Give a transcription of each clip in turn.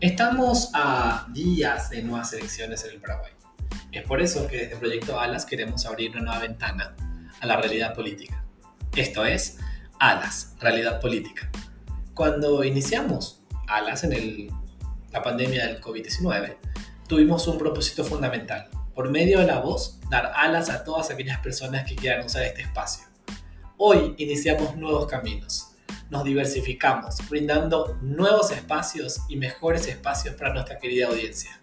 Estamos a días de nuevas elecciones en el Paraguay. Es por eso que desde Proyecto Alas queremos abrir una nueva ventana a la realidad política. Esto es Alas, realidad política. Cuando iniciamos Alas en la pandemia del COVID-19, tuvimos un propósito fundamental. Por medio de la voz, dar alas a todas aquellas personas que quieran usar este espacio. Hoy iniciamos nuevos caminos nos diversificamos, brindando nuevos espacios y mejores espacios para nuestra querida audiencia.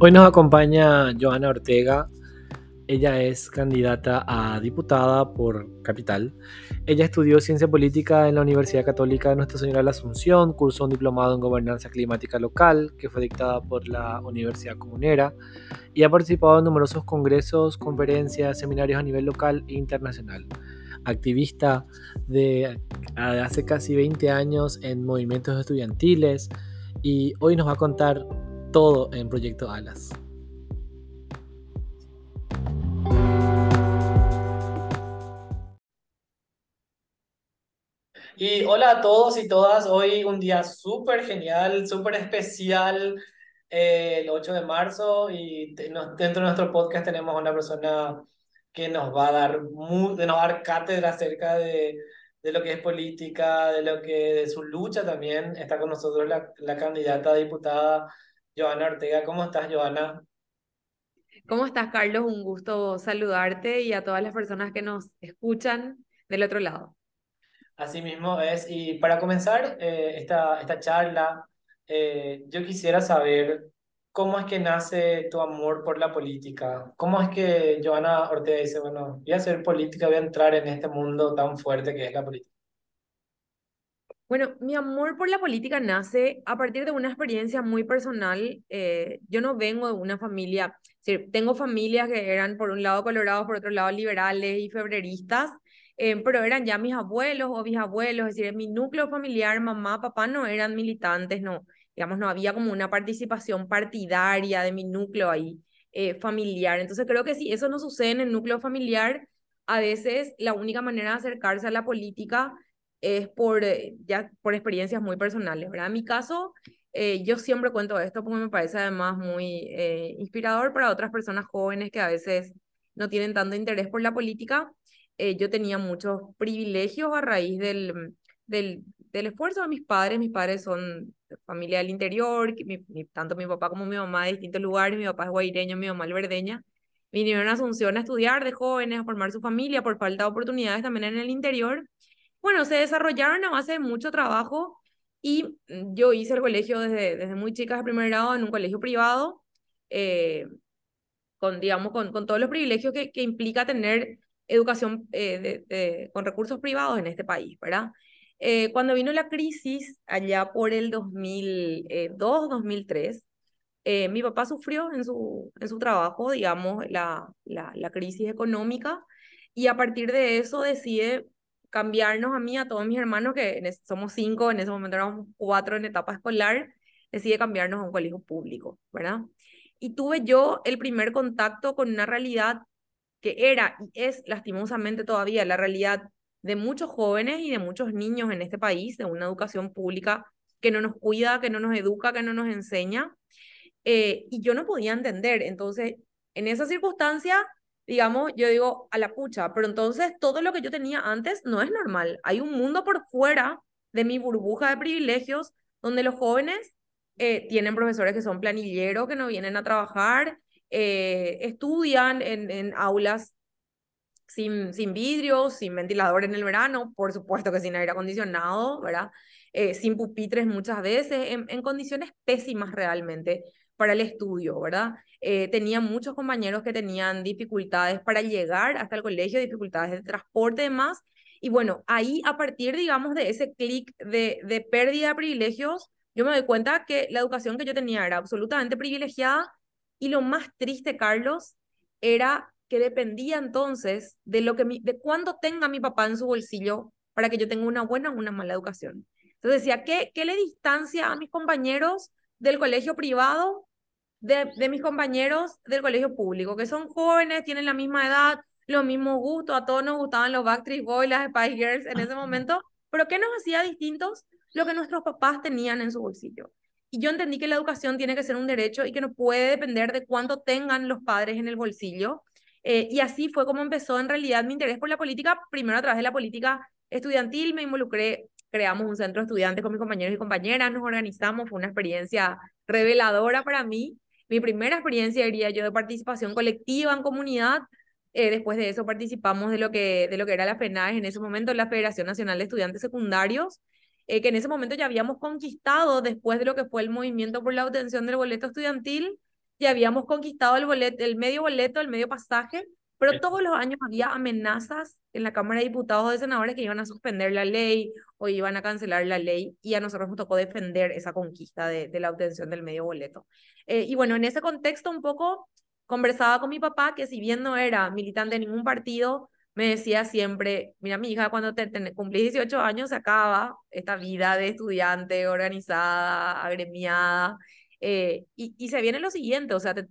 Hoy nos acompaña Joana Ortega, ella es candidata a diputada por Capital. Ella estudió ciencia política en la Universidad Católica de Nuestra Señora de la Asunción, cursó un diplomado en gobernanza climática local, que fue dictada por la Universidad Comunera, y ha participado en numerosos congresos, conferencias, seminarios a nivel local e internacional. Activista de hace casi 20 años en movimientos estudiantiles, y hoy nos va a contar todo en Proyecto Alas. Y hola a todos y todas, hoy un día súper genial, súper especial, eh, el 8 de marzo y dentro de nuestro podcast tenemos a una persona que nos va a dar, nos va a dar cátedra acerca de, de lo que es política, de lo que su lucha también. Está con nosotros la, la candidata a diputada Joana Ortega. ¿Cómo estás, Joana? ¿Cómo estás, Carlos? Un gusto saludarte y a todas las personas que nos escuchan del otro lado. Así mismo es. Y para comenzar eh, esta, esta charla, eh, yo quisiera saber cómo es que nace tu amor por la política. ¿Cómo es que Joana Ortega dice, bueno, voy a hacer política, voy a entrar en este mundo tan fuerte que es la política? Bueno, mi amor por la política nace a partir de una experiencia muy personal. Eh, yo no vengo de una familia, tengo familias que eran por un lado colorados, por otro lado liberales y febreristas, eh, pero eran ya mis abuelos o bisabuelos, es decir, en mi núcleo familiar, mamá, papá no eran militantes, no, digamos, no había como una participación partidaria de mi núcleo ahí eh, familiar. Entonces creo que si eso no sucede en el núcleo familiar, a veces la única manera de acercarse a la política es por, eh, ya, por experiencias muy personales, ¿verdad? En mi caso, yo siempre cuento esto porque me parece además muy inspirador para otras personas jóvenes que a veces no tienen tanto interés por la política. Eh, yo tenía muchos privilegios a raíz del, del, del, esfuerzo de mis padres. Mis padres son familia del interior, tanto mi papá como mi mamá de distintos lugares. Mi papá es guaireño, mi mamá alberdeña. Vinieron a Asunción a estudiar de jóvenes, a formar su familia por falta de oportunidades también en el interior. Bueno, se desarrollaron a base de mucho trabajo y mm, yo hice el colegio desde, desde muy chica, de primer grado, en un colegio privado, eh, con, digamos, con, con todos los privilegios que, que implica tener educación eh, con recursos privados en este país, ¿verdad? Eh, cuando vino la crisis allá por el 2002, 2003, eh, mi papá sufrió en su, en su trabajo, digamos, la, la, la, crisis económica y a partir de eso decide cambiarnos a mí, a todos mis hermanos, que somos cinco, en ese momento éramos cuatro en etapa escolar, decide cambiarnos a un colegio público, ¿verdad? Y tuve yo el primer contacto con una realidad que era y es lastimosamente todavía la realidad de muchos jóvenes y de muchos niños en este país, de una educación pública que no nos cuida, que no nos educa, que no nos enseña. Eh, y yo no podía entender. Entonces, en esa circunstancia, digamos, yo digo, a la pucha, pero entonces todo lo que yo tenía antes no es normal. Hay un mundo por fuera de mi burbuja de privilegios donde los jóvenes eh, tienen profesores que son planilleros, que no vienen a trabajar, eh, estudian en, en aulas sin, sin vidrios, sin ventilador en el verano, por supuesto que sin aire acondicionado, ¿verdad? Eh, sin pupitres muchas veces, en, en, condiciones pésimas realmente para el estudio, ¿verdad? Eh, tenía muchos compañeros que tenían dificultades para llegar hasta el colegio, dificultades de transporte y demás. Y bueno, ahí a partir, digamos, de ese clic de, de pérdida de privilegios, yo me doy cuenta que la educación que yo tenía era absolutamente privilegiada y lo más triste, Carlos, era que dependía entonces de lo que mi, de cuándo tenga mi papá en su bolsillo para que yo tenga una buena o una mala educación. Entonces decía, ¿qué, ¿qué le distancia a mis compañeros del colegio privado de, de mis compañeros del colegio público, que son jóvenes, tienen la misma edad, los mismos gustos, a todos nos gustaban los Backstreet Boys, las Spice Girls en ese momento, pero ¿qué nos hacía distintos? Lo que nuestros papás tenían en su bolsillo. Y yo entendí que la educación tiene que ser un derecho y que no puede depender de cuánto tengan los padres en el bolsillo. Eh, y así fue como empezó en realidad mi interés por la política, primero a través de la política estudiantil, me involucré, creamos un centro de estudiantes con mis compañeros y compañeras, nos organizamos, fue una experiencia reveladora para mí, mi primera experiencia, diría yo, de participación colectiva en comunidad. Eh, después de eso participamos de lo, que, de lo que era la FENAES, en ese momento la Federación Nacional de Estudiantes Secundarios, eh, que en ese momento ya habíamos conquistado, después de lo que fue el movimiento por la obtención del boleto estudiantil, ya habíamos conquistado el, boleto, el medio boleto, el medio pasaje, pero todos los años había amenazas en la Cámara de Diputados o de Senadores que iban a suspender la ley o iban a cancelar la ley y a nosotros nos tocó defender esa conquista de, de la obtención del medio boleto. Eh, y bueno, en ese contexto un poco conversaba con mi papá que si bien no era militante de ningún partido, me decía siempre, mira mi hija, cuando te, cumplís 18 años se acaba esta vida de estudiante organizada, agremiada, eh, y, y se viene lo siguiente, o sea, te,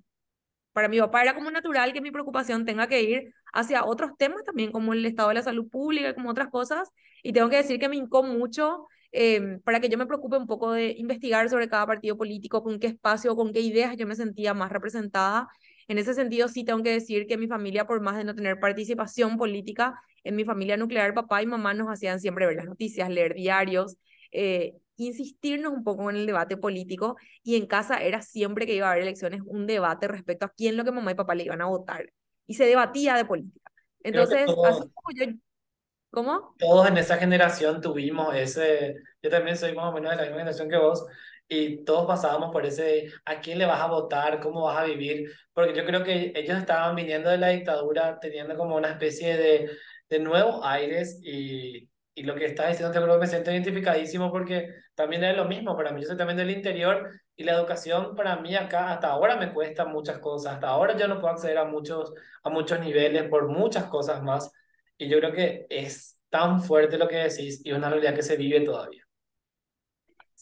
para mi papá era como natural que mi preocupación tenga que ir hacia otros temas también, como el estado de la salud pública, como otras cosas. Y tengo que decir que me hincó mucho em, para que yo me preocupe un poco de investigar sobre cada partido político, con qué espacio, con qué ideas yo me sentía más representada. En ese sentido, sí tengo que decir que mi familia, por más de no tener participación política, en mi familia nuclear, papá y mamá nos hacían siempre ver las noticias, leer diarios. Eh, insistirnos un poco en el debate político y en casa era siempre que iba a haber elecciones un debate respecto a quién lo que mamá y papá le iban a votar y se debatía de política. Entonces, así como yo... ¿Cómo? Todos en esa generación tuvimos ese, yo también soy más o menos de la misma generación que vos, y todos pasábamos por ese, ¿a quién le vas a votar? ¿Cómo vas a vivir? Porque yo creo que ellos estaban viniendo de la dictadura teniendo como una especie de, de nuevos aires y, y lo que estás diciendo, te creo que me siento identificadísimo porque también es lo mismo para mí. Yo soy también del interior y la educación para mí acá hasta ahora me cuesta muchas cosas. Hasta ahora yo no puedo acceder a muchos, a muchos niveles por muchas cosas más. Y yo creo que es tan fuerte lo que decís y una realidad que se vive todavía.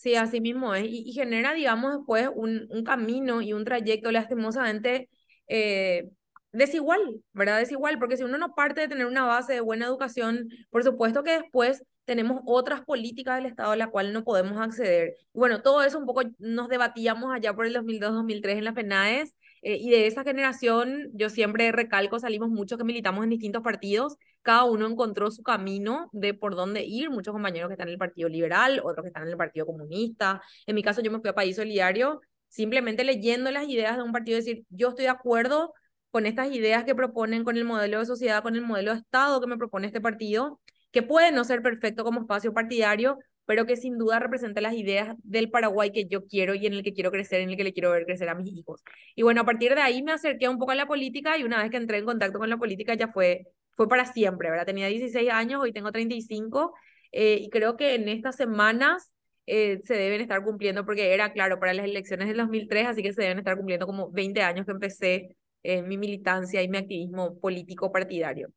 Sí, así mismo es. Y, genera, digamos, después un, un camino y un trayecto lastimosamente eh, desigual, ¿verdad? Desigual, porque si uno no parte de tener una base de buena educación, por supuesto que después tenemos otras políticas del Estado a las cuales no podemos acceder. Bueno, todo eso un poco nos debatíamos allá por el 2002-2003 en la FENAES, eh, y de esa generación, yo siempre recalco, salimos muchos que militamos en distintos partidos, cada uno encontró su camino de por dónde ir, muchos compañeros que están en el Partido Liberal, otros que están en el Partido Comunista, en mi caso yo me fui a País Solidario, simplemente leyendo las ideas de un partido, decir, yo estoy de acuerdo con estas ideas que proponen, con el modelo de sociedad, con el modelo de Estado que me propone este partido, que puede no ser perfecto como espacio partidario, pero que sin duda representa las ideas del Paraguay que yo quiero y en el que quiero crecer, en el que le quiero ver crecer a mis hijos. Y bueno, a partir de ahí me acerqué un poco a la política y una vez que entré en contacto con la política ya fue, fue para siempre, ¿verdad? Tenía 16 años, hoy tengo 35 eh, y creo que en estas semanas eh, se deben estar cumpliendo, porque era claro para las elecciones del 2003, así que se deben estar cumpliendo como 20 años que empecé eh, mi militancia y mi activismo político partidario.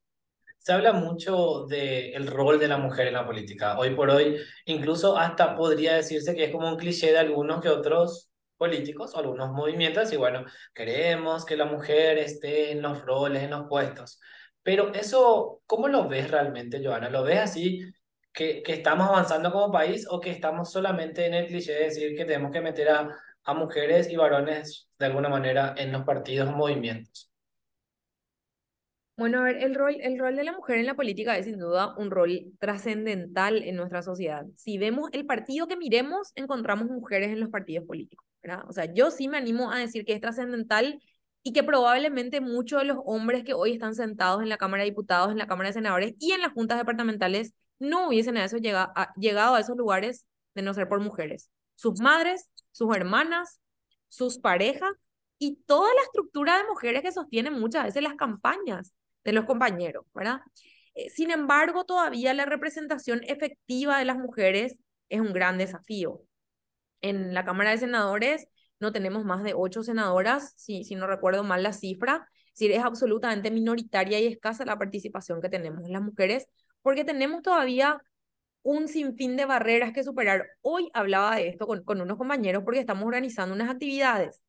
Se habla mucho del rol de la mujer en la política. Hoy por hoy, incluso hasta podría decirse que es como un cliché de algunos que otros políticos o algunos movimientos, y bueno, queremos que la mujer esté en los roles, en los puestos. Pero eso, ¿cómo lo ves realmente, Joana? ¿Lo ves así que, que estamos avanzando como país o que estamos solamente en el cliché de decir que tenemos que meter a a mujeres y varones de alguna manera en los partidos o movimientos? Bueno, a ver, el rol, el rol de la mujer en la política es sin duda un rol trascendental en nuestra sociedad. Si vemos el partido que miremos, encontramos mujeres en los partidos políticos, ¿verdad? O sea, yo sí me animo a decir que es trascendental y que probablemente muchos de los hombres que hoy están sentados en la Cámara de Diputados, en la Cámara de Senadores y en las juntas departamentales no hubiesen a eso llegado, a, llegado a esos lugares de no ser por mujeres. Sus madres, sus hermanas, sus parejas y toda la estructura de mujeres que sostienen muchas veces las campañas de los compañeros, ¿verdad? Eh, sin embargo, todavía la representación efectiva de las mujeres es un gran desafío. En la Cámara de Senadores no tenemos más de ocho senadoras, si, si no recuerdo mal la cifra, si es absolutamente minoritaria y escasa la participación que tenemos en las mujeres, porque tenemos todavía un sinfín de barreras que superar. Hoy hablaba de esto con, con unos compañeros porque estamos organizando unas actividades.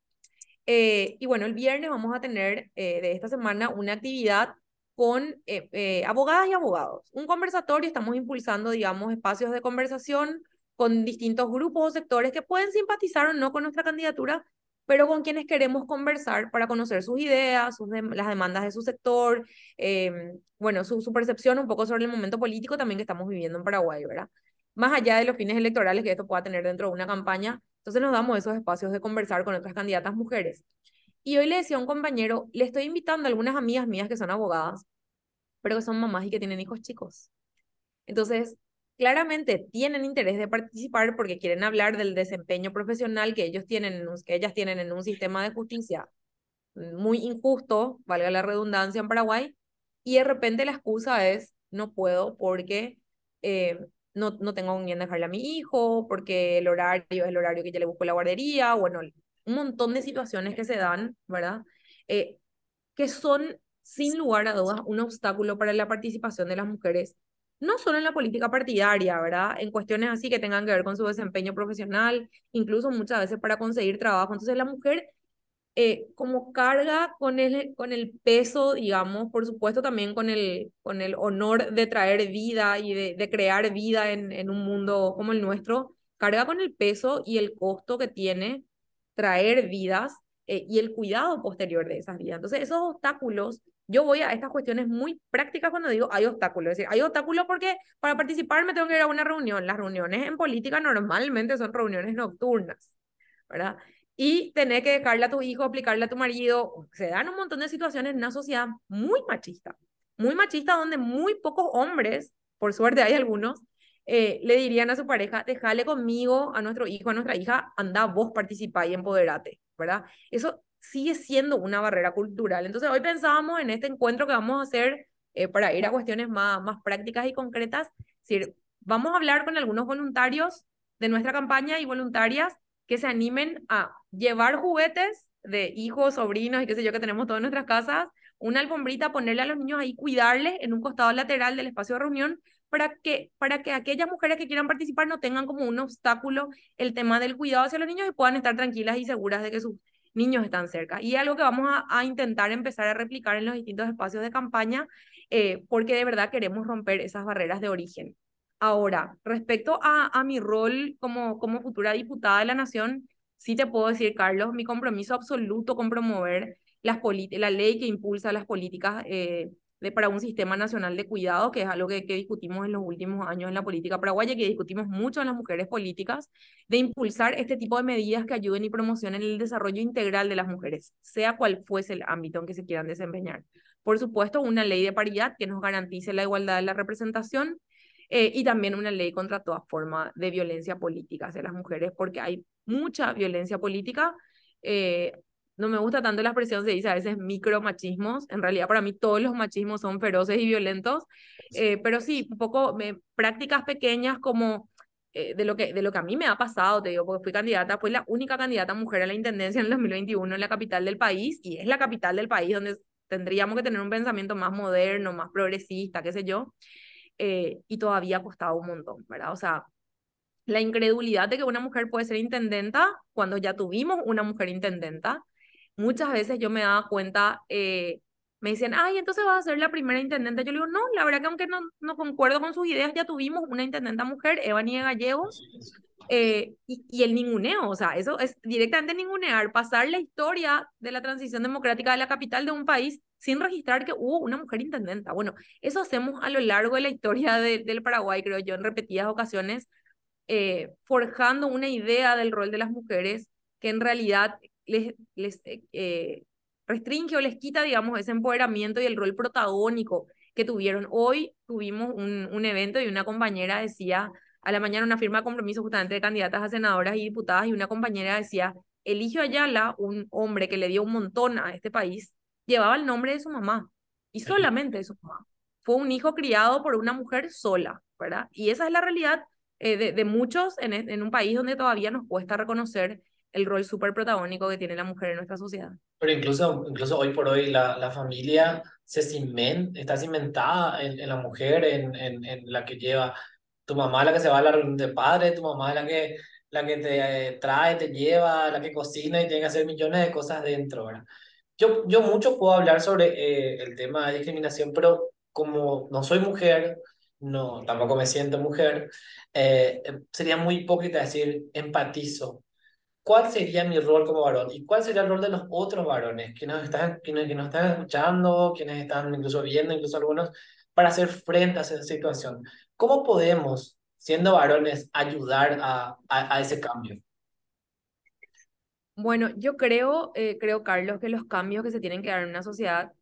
Eh, y bueno, el viernes vamos a tener eh, de esta semana una actividad con eh, abogadas y abogados. Un conversatorio, estamos impulsando, digamos, espacios de conversación con distintos grupos o sectores que pueden simpatizar o no con nuestra candidatura, pero con quienes queremos conversar para conocer sus ideas, sus las demandas de su sector, em, bueno, su, su, percepción un poco sobre el momento político también que estamos viviendo en Paraguay, ¿verdad? Más allá de los fines electorales que esto pueda tener dentro de una campaña, entonces nos damos esos espacios de conversar con otras candidatas mujeres. Y hoy le decía a un compañero, le estoy invitando a algunas amigas mías que son abogadas, pero que son mamás y que tienen hijos chicos. Entonces, claramente tienen interés de participar porque quieren hablar del desempeño profesional que ellos tienen, que ellas tienen en un sistema de justicia muy injusto, valga la redundancia en Paraguay, y de repente la excusa es no puedo porque eh, no, no tengo con quién dejarle a mi hijo, porque el horario es el horario que ya le busco la guardería, bueno, un montón de situaciones que se dan, ¿verdad? Eh, que son, sin lugar a dudas, un obstáculo para la participación de las mujeres, no solo en la política partidaria, ¿verdad? En cuestiones así que tengan que ver con su desempeño profesional, incluso muchas veces para conseguir trabajo. Entonces la mujer eh, como carga con el, con el peso, digamos, por supuesto también con el, con el honor de traer vida y de, de crear vida en, en un mundo como el nuestro, carga con el peso y el costo que tiene traer vidas eh, y el cuidado posterior de esas vidas. Entonces, esos obstáculos, yo voy a estas cuestiones muy prácticas cuando digo hay obstáculos. Es decir, hay obstáculos porque para participar me tengo que ir a una reunión. Las reuniones en política normalmente son reuniones nocturnas, ¿verdad? y tener que dejarle a tu hijo, aplicarle a tu marido. Se dan un montón de situaciones en una sociedad muy machista, muy machista donde muy pocos hombres, por suerte hay algunos, eh, le dirían a su pareja, déjale conmigo, a nuestro hijo, a nuestra hija, anda vos, participa y empoderate, ¿verdad? Eso sigue siendo una barrera cultural. Entonces hoy pensábamos en este encuentro que vamos a hacer eh, para ir a cuestiones más, más prácticas y concretas, es decir, vamos a hablar con algunos voluntarios de nuestra campaña y voluntarias que se animen a llevar juguetes de hijos, sobrinos y qué sé yo que tenemos todas nuestras casas, una alfombrita, ponerle a los niños ahí, cuidarles en un costado lateral del espacio de reunión para que, para que aquellas mujeres que quieran participar no tengan como un obstáculo el tema del cuidado hacia los niños y puedan estar tranquilas y seguras de que sus niños están cerca. Y algo que vamos a, intentar empezar a replicar en los distintos espacios de campaña, eh, porque de verdad queremos romper esas barreras de origen. Ahora, respecto a, a mi rol como, como futura diputada de la Nación, sí te puedo decir, Carlos, mi compromiso absoluto con promover las la ley que impulsa las políticas eh, para un sistema nacional de cuidado, que es algo que, que, discutimos en los últimos años en la política paraguaya, que discutimos mucho en las mujeres políticas, de impulsar este tipo de medidas que ayuden y promocionen el desarrollo integral de las mujeres, sea cual fuese el ámbito en que se quieran desempeñar. Por supuesto, una ley de paridad que nos garantice la igualdad de la representación, eh, y también una ley contra toda forma de violencia política hacia las mujeres, porque hay mucha violencia política. Eh, no me gusta tanto la expresión, se dice a veces micromachismos. En realidad, para mí todos los machismos son feroces y violentos. Eh, pero sí, un poco prácticas pequeñas como de, lo que, de lo que a mí me ha pasado, te digo, porque fui candidata, fui la única candidata mujer a la intendencia en el 2021 en la capital del país, y es la capital del país donde tendríamos que tener un pensamiento más moderno, más progresista, qué sé yo. Eh, y todavía ha costado un montón, ¿verdad? O sea, la incredulidad de que una mujer puede ser intendenta cuando ya tuvimos una mujer intendenta. Muchas veces yo me daba cuenta, eh, me decían, ay, entonces vas a ser la primera intendente. Yo le digo, no, la verdad que aunque no, no concuerdo con sus ideas, ya tuvimos una intendenta mujer, Eva Niega Gallegos, eh, y, y, el ninguneo, o sea, eso es directamente ningunear, pasar la historia de la transición democrática de la capital de un país sin registrar que hubo una mujer intendenta. Bueno, eso hacemos a lo largo de la historia del Paraguay, creo yo, en repetidas ocasiones, eh, forjando una idea del rol de las mujeres que en realidad les, les eh, restringe o les quita, digamos, ese empoderamiento y el rol protagónico que tuvieron. Hoy tuvimos un, un evento y una compañera decía, a la mañana una firma de compromiso justamente de candidatas a senadoras y diputadas y una compañera decía, Eligio Ayala, un hombre que le dio un montón a este país, llevaba el nombre de su mamá y solamente de su mamá. Fue un hijo criado por una mujer sola, ¿verdad? Y esa es la realidad eh, de, de, muchos en, en, un país donde todavía nos cuesta reconocer el rol súper protagónico que tiene la mujer en nuestra sociedad. Pero incluso, incluso hoy por hoy la, la familia se cimen, está cimentada en, en, la mujer, en, en, en la que lleva Tu mamá la que se va a la reunión de padres, tu mamá es la que, la que te eh, trae, te lleva, la que cocina y tiene que hacer millones de cosas dentro, ¿verdad? Yo, yo mucho puedo hablar sobre eh, el tema de discriminación, pero como no soy mujer, no, tampoco me siento mujer, eh, sería muy hipócrita decir empatizo. ¿Cuál sería mi rol como varón? ¿Y cuál sería el rol de los otros varones que nos están, que que nos están escuchando, quienes están incluso viendo, incluso algunos, para hacer frente a esa situación? ¿Cómo podemos, siendo varones, ayudar a, a, a ese cambio? Bueno, yo creo, eh, creo, Carlos, que los cambios que se tienen que dar en una sociedad,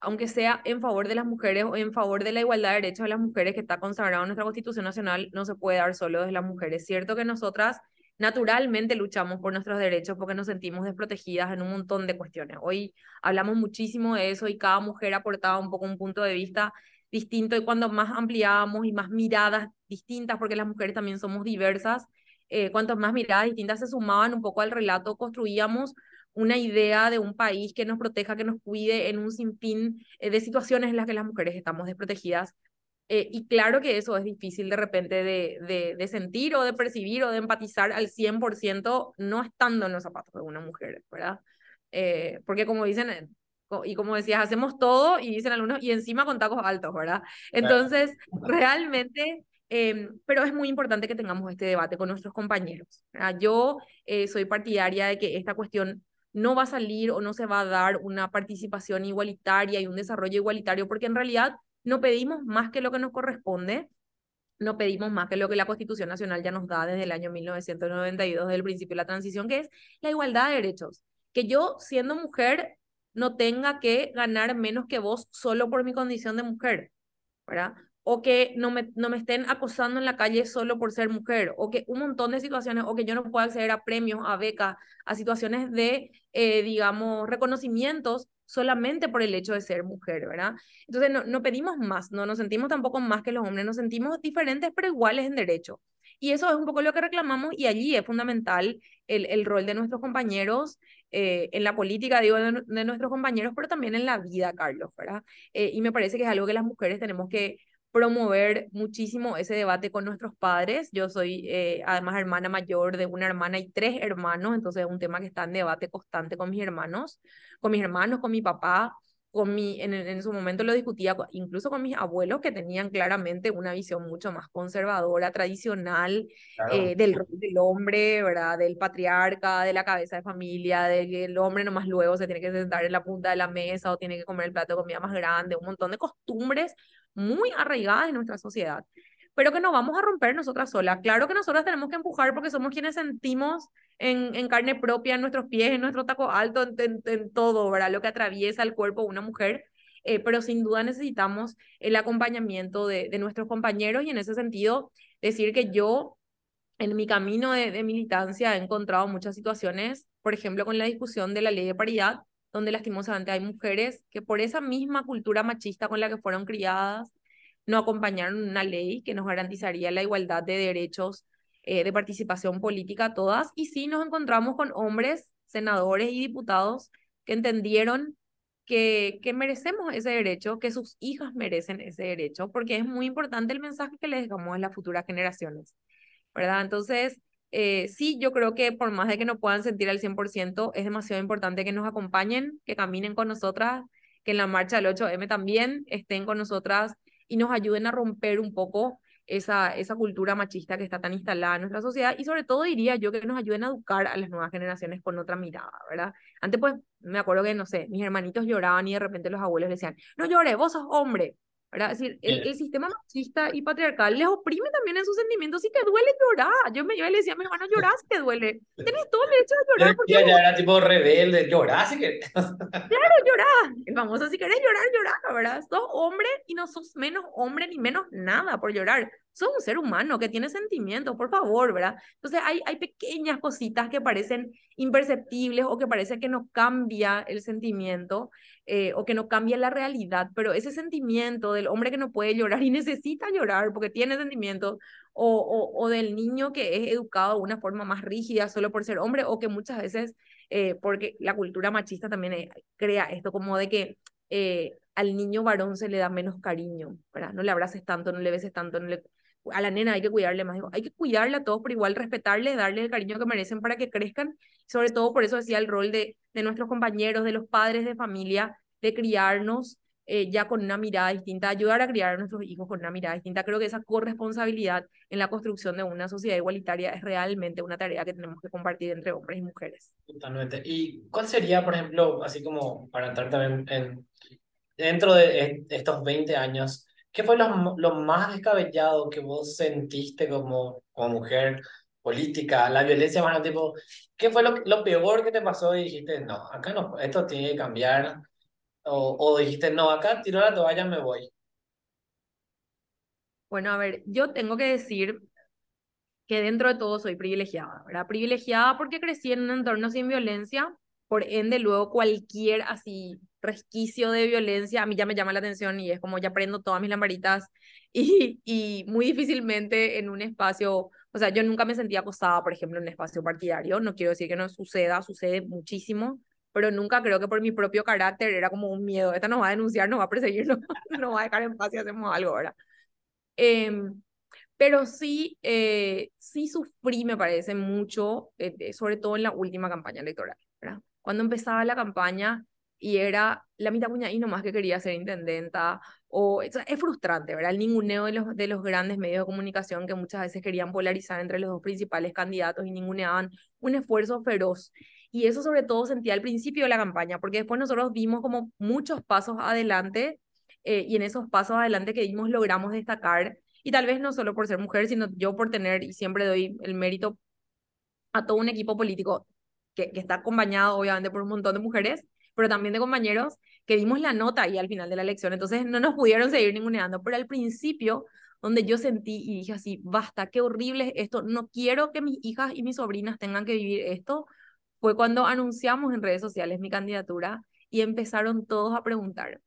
aunque sea en favor de las mujeres o en favor de la igualdad de derechos de las mujeres que está consagrado en nuestra Constitución Nacional, no se puede dar solo desde las mujeres. Cierto que nosotras naturalmente luchamos por nuestros derechos porque nos sentimos desprotegidas en un montón de cuestiones. Hoy hablamos muchísimo de eso y cada mujer aportaba un poco un punto de vista distinto y cuando más ampliábamos y más miradas distintas, porque las mujeres también somos diversas, eh, cuantas más miradas distintas se sumaban un poco al relato, construíamos una idea de un país que nos proteja, que nos cuide en un sinfín eh, de situaciones en las que las mujeres estamos desprotegidas. Eh, y claro que eso es difícil de repente de, de, de, sentir o de percibir o de empatizar al 100% no estando en los zapatos de una mujer, ¿verdad? Eh, porque como dicen, eh, y como decías, hacemos todo y dicen algunos, y encima con tacos altos, ¿verdad? Entonces, realmente eh, pero es muy importante que tengamos este debate con nuestros compañeros. Yo eh, soy partidaria de que esta cuestión no va a salir o no se va a dar una participación igualitaria y un desarrollo igualitario, porque en realidad no pedimos más que lo que nos corresponde, no pedimos más que lo que la Constitución Nacional ya nos da desde el año 1992, desde el principio de la transición, que es la igualdad de derechos. Que yo, siendo mujer, no tenga que ganar menos que vos solo por mi condición de mujer, ¿verdad? o que no me, no me estén acosando en la calle solo por ser mujer, o que un montón de situaciones, o que yo no pueda acceder a premios, a becas, a situaciones de, eh, digamos, reconocimientos solamente por el hecho de ser mujer, ¿verdad? Entonces no, no pedimos más, no nos sentimos tampoco más que los hombres, nos sentimos diferentes pero iguales en derecho. Y eso es un poco lo que reclamamos y allí es fundamental el, el rol de nuestros compañeros eh, en la política, digo, de, de, nuestros compañeros, pero también en la vida, Carlos, ¿verdad? Eh, y me parece que es algo que las mujeres tenemos que promover muchísimo ese debate con nuestros padres. Yo soy eh, además hermana mayor de una hermana y tres hermanos, entonces es un tema que está en debate constante con mis hermanos, con mis hermanos, con mi papá, con mi, en, en su momento lo discutía incluso con mis abuelos que tenían claramente una visión mucho más conservadora, tradicional, claro. eh, del rol del hombre, ¿verdad? Del patriarca, de la cabeza de familia, de que el hombre nomás luego se tiene que sentar en la punta de la mesa o tiene que comer el plato de comida más grande, un montón de costumbres muy arraigadas en nuestra sociedad, pero que no vamos a romper nosotras solas. Claro que nosotras tenemos que empujar porque somos quienes sentimos en, en carne propia, en nuestros pies, en nuestro taco alto, en, en, todo, ¿verdad? Lo que atraviesa el cuerpo de una mujer. Eh, pero sin duda necesitamos el acompañamiento de, de, nuestros compañeros y en ese sentido decir que yo en mi camino de, de, militancia he encontrado muchas situaciones, por ejemplo, con la discusión de la ley de paridad, donde lastimosamente hay mujeres que por esa misma cultura machista con la que fueron criadas, no acompañaron una ley que nos garantizaría la igualdad de derechos eh, de participación política a todas. Y sí nos encontramos con hombres, senadores y diputados que entendieron que, que merecemos ese derecho, que sus hijas merecen ese derecho, porque es muy importante el mensaje que les dejamos a las futuras generaciones, ¿verdad? Entonces, eh, sí, yo creo que por más de que no puedan sentir al 100%, es demasiado importante que nos acompañen, que caminen con nosotras, que en la marcha del 8M también estén con nosotras y nos ayuden a romper un poco esa, esa cultura machista que está tan instalada en nuestra sociedad y sobre todo diría yo que nos ayuden a educar a las nuevas generaciones con otra mirada, ¿verdad? Antes pues me acuerdo que, no sé, mis hermanitos lloraban y de repente los abuelos decían, no llores, vos sos hombre, ¿verdad? Es decir, el, el, sistema machista y patriarcal les oprime también en sus sentimientos. Si te duele llorar, yo, me, yo le decía a mi hermano, llorar si te duele. Tienes todo el derecho a llorar. Porque ya, ya era tipo rebelde, llorar si que... claro, llorar. El famoso, si querés llorar, llorar, ¿verdad? Sos hombre y no sos menos hombre ni menos nada por llorar. Sos un ser humano que tiene sentimientos, por favor, ¿verdad? Entonces hay, hay pequeñas cositas que parecen imperceptibles o que parece que no cambia el sentimiento eh, o que no cambia la realidad, pero ese sentimiento del hombre que no puede llorar y necesita llorar porque tiene sentimientos, o, o, o del niño que es educado de una forma más rígida solo por ser hombre, o que muchas veces, eh, porque la cultura machista también eh, crea esto como de que eh, al niño varón se le da menos cariño, ¿verdad? No le abraces tanto, no le beses tanto, no le a la nena hay que cuidarle más. Hay que cuidarle a todos, pero igual respetarle, darle el cariño que merecen para que crezcan. Sobre todo por eso decía el rol de, de nuestros compañeros, de los padres de familia, de criarnos eh, ya con una mirada distinta, ayudar a criar a nuestros hijos con una mirada distinta. Creo que esa corresponsabilidad en la construcción de una sociedad igualitaria es realmente una tarea que tenemos que compartir entre hombres y mujeres. Totalmente. ¿Y cuál sería, por ejemplo, así como para entrar también en, dentro de estos 20 años, qué fue lo, lo más descabellado que vos sentiste como, como mujer política, la violencia más tipo, ¿qué fue lo, lo peor que te pasó y dijiste, no, acá no, esto tiene que cambiar? O, o dijiste, no, acá tiro la toalla, me voy. Bueno, a ver, yo tengo que decir que dentro de todo soy privilegiada, ¿verdad? Privilegiada porque crecí en un entorno sin violencia, por ende luego cualquier así resquicio de violencia a mí ya me llama la atención y es como ya prendo todas mis lamparitas y, y muy difícilmente en un espacio, o sea, yo nunca me sentía acosada, por ejemplo, en un espacio partidario, no quiero decir que no suceda, sucede muchísimo, pero nunca creo que por mi propio carácter era como un miedo, esta nos va a denunciar, nos va a perseguir, no, nos va a dejar en paz si hacemos algo, ¿verdad? Eh, pero sí, eh, sí sufrí, me parece, mucho, eh, sobre todo en la última campaña electoral, ¿verdad? Cuando empezaba la campaña y era la mitad y nomás que quería ser intendenta, o es frustrante, ¿verdad? El ninguneo de los, de los grandes medios de comunicación que muchas veces querían polarizar entre los dos principales candidatos y ninguneaban un esfuerzo feroz. Y eso sobre todo sentía al principio de la campaña, porque después nosotros vimos como muchos pasos adelante eh, y en esos pasos adelante que dimos logramos destacar, y tal vez no solo por ser mujer, sino yo por tener, y siempre doy el mérito a todo un equipo político que, que está acompañado obviamente por un montón de mujeres, pero también de compañeros que dimos la nota ahí al final de la elección, entonces no nos pudieron seguir ninguneando, pero al principio donde yo sentí y dije así, basta, qué horrible es esto, no quiero que mis hijas y mis sobrinas tengan que vivir esto, fue cuando anunciamos en redes sociales mi candidatura y empezaron todos a preguntar,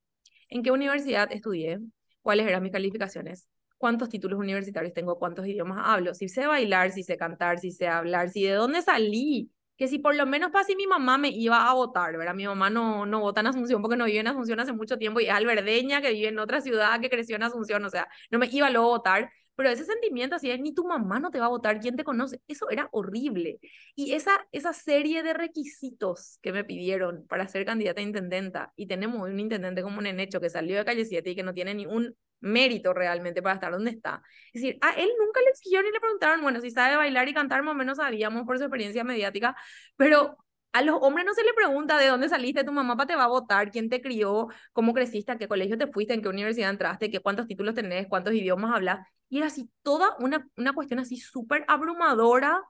¿en qué universidad estudié? ¿Cuáles eran mis calificaciones? ¿Cuántos títulos universitarios tengo? ¿Cuántos idiomas hablo? Si sé bailar, si sé cantar, si sé hablar, si de dónde salí, que si por lo menos para si mi mamá me iba a votar, ¿verdad? Mi mamá no, no vota en Asunción porque no vive en Asunción hace mucho tiempo y es alberdeña que vive en otra ciudad que creció en Asunción, o sea, no me iba luego a votar, pero ese sentimiento así es, ni tu mamá no te va a votar, ¿quién te conoce? Eso era horrible. Y esa, esa serie de requisitos que me pidieron para ser candidata a intendenta, y tenemos un intendente como Nenecho que salió de calle 7 y que no tiene ni un mérito realmente para estar donde está. Es decir, a él nunca le exigieron ni le preguntaron, bueno, si sabe bailar y cantar, más o menos sabíamos por su experiencia mediática, pero a los hombres no se le pregunta de dónde saliste, tu mamá te va a votar, quién te crió, cómo creciste, a qué colegio te fuiste, en qué universidad entraste, qué cuántos títulos tenés, cuántos idiomas hablas. Y era así toda una, una cuestión así súper abrumadora.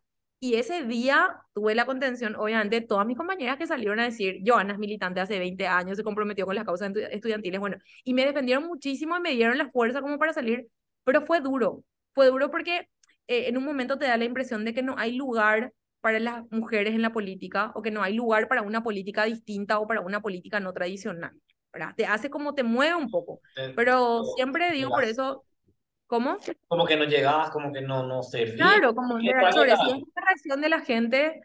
Y ese día tuve la contención, obviamente, de todas mis compañeras que salieron a decir, Joana es militante hace 20 años, se comprometió con las causas estudiantiles, bueno, y me defendieron muchísimo y me dieron la fuerza como para salir, pero fue duro, fue duro porque eh, en un momento te da la impresión de que no hay lugar para las mujeres en la política o que no hay lugar para una política distinta o para una política no tradicional. ¿verdad? Te hace como te mueve un poco. Pero siempre digo por eso, ¿cómo? Como que no llegabas, como que no, no servía. Claro, como sobre si es una reacción de la gente,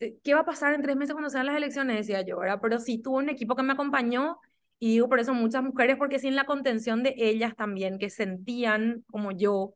eh, ¿qué va a pasar en tres meses cuando sean las elecciones? Decía yo, ¿verdad? Pero sí tuve un equipo que me acompañó y digo por eso muchas mujeres, porque sin la contención de ellas también, que sentían como yo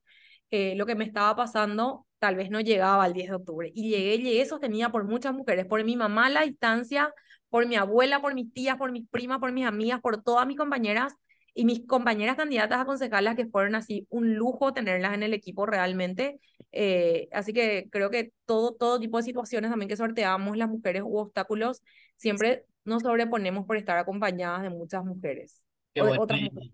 eh, lo que me estaba pasando, tal vez no llegaba al 10 de octubre. Y llegué, llegué sostenida por muchas mujeres, por mi mamá a la distancia, por mi abuela, por mis tías, por mis primas, por mis amigas, por todas mis compañeras y mis compañeras candidatas a concejalas que fueron así un lujo tenerlas en el equipo realmente. Eh, así que creo que todo, todo tipo de situaciones también que sorteamos las mujeres u obstáculos, siempre nos sobreponemos por estar acompañadas de muchas mujeres. O de otras mujeres.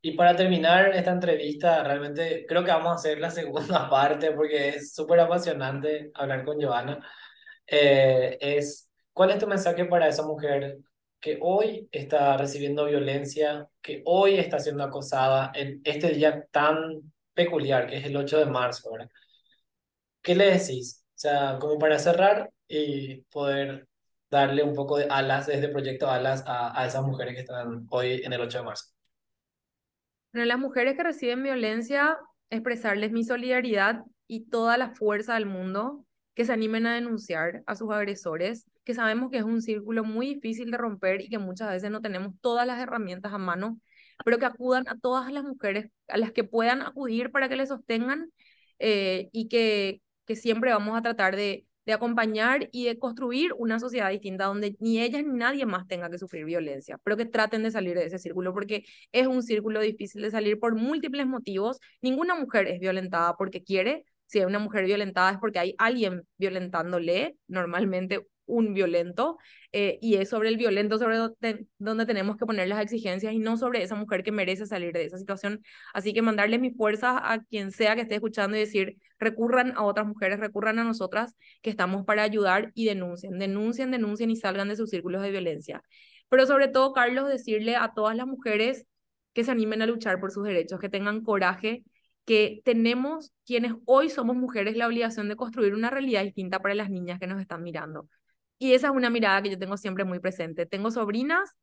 Y para terminar esta entrevista, realmente creo que vamos a hacer la segunda parte porque es súper apasionante hablar con Joana. Eh, es, ¿cuál es tu mensaje para esa mujer que hoy está recibiendo violencia, que hoy está siendo acosada en este día tan peculiar que es el 8 de marzo? ¿verdad? ¿Qué le decís? O sea, como para cerrar y poder darle un poco de alas desde Proyecto Alas a, a esas mujeres que están hoy en el 8 de marzo. Bueno, las mujeres que reciben violencia, expresarles mi solidaridad y toda la fuerza del mundo, que se animen a denunciar a sus agresores, que sabemos que es un círculo muy difícil de romper y que muchas veces no tenemos todas las herramientas a mano, pero que acudan a todas las mujeres a las que puedan acudir para que les sostengan eh, y que, que siempre vamos a tratar de, de acompañar y de construir una sociedad distinta donde ni ellas ni nadie más tenga que sufrir violencia, pero que traten de salir de ese círculo porque es un círculo difícil de salir por múltiples motivos. Ninguna mujer es violentada porque quiere, si hay una mujer violentada es porque hay alguien violentándole, normalmente un violento, eh, y es sobre el violento sobre donde, tenemos que poner las exigencias y no sobre esa mujer que merece salir de esa situación. Así que mandarle mis fuerzas a quien sea que esté escuchando y decir, recurran a otras mujeres, recurran a nosotras, que estamos para ayudar y denuncien, denuncien, denuncien y salgan de sus círculos de violencia. Pero sobre todo, Carlos, decirle a todas las mujeres que se animen a luchar por sus derechos, que tengan coraje que tenemos quienes hoy somos mujeres la obligación de construir una realidad distinta para las niñas que nos están mirando. Y esa es una mirada que yo tengo siempre muy presente. Tengo sobrinas,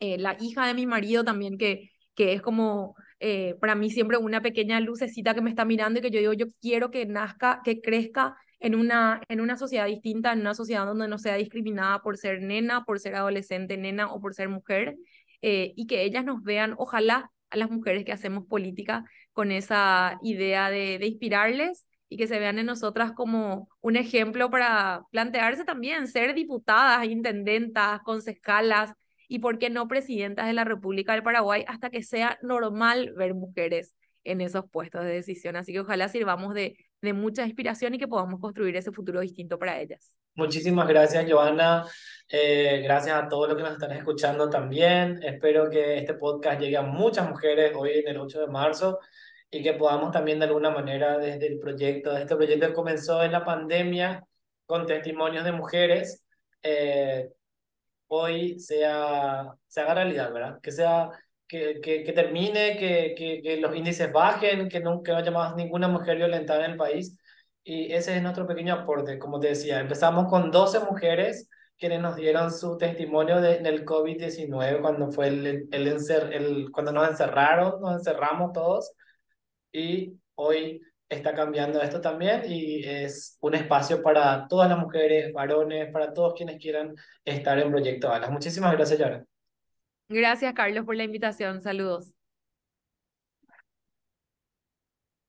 eh, la hija de mi marido también, que, que es como eh, para mí siempre una pequeña lucecita que me está mirando y que yo digo, yo quiero que nazca, que crezca en una, en una sociedad distinta, en una sociedad donde no sea discriminada por ser nena, por ser adolescente, nena o por ser mujer, eh, y que ellas nos vean, ojalá a las mujeres que hacemos política con esa idea de, inspirarles y que se vean en nosotras como un ejemplo para plantearse también ser diputadas, intendentas, concescalas y, por qué no, presidentas de la República del Paraguay hasta que sea normal ver mujeres en esos puestos de decisión. Así que ojalá sirvamos de, de mucha inspiración y que podamos construir ese futuro distinto para ellas. Muchísimas gracias, Joana. Eh, gracias a todos los que nos están escuchando también. Espero que este podcast llegue a muchas mujeres hoy en el 8 de marzo y que podamos también de alguna manera desde el proyecto, este proyecto comenzó en la pandemia con testimonios de mujeres, eh, hoy sea, se haga realidad, ¿verdad? Que sea que, que, que termine, que, que, que, los índices bajen, que no, que no haya más ninguna mujer violentada en el país. Y ese es nuestro pequeño aporte. Como te decía, empezamos con 12 mujeres quienes nos dieron su testimonio de, del COVID-19 cuando fue el, el, encer, el, cuando nos encerraron, nos encerramos todos. Y hoy está cambiando esto también y es un espacio para todas las mujeres, varones, para todos quienes quieran estar en Proyecto Alas. Muchísimas gracias, Yara. Gracias, Carlos, por la invitación. Saludos.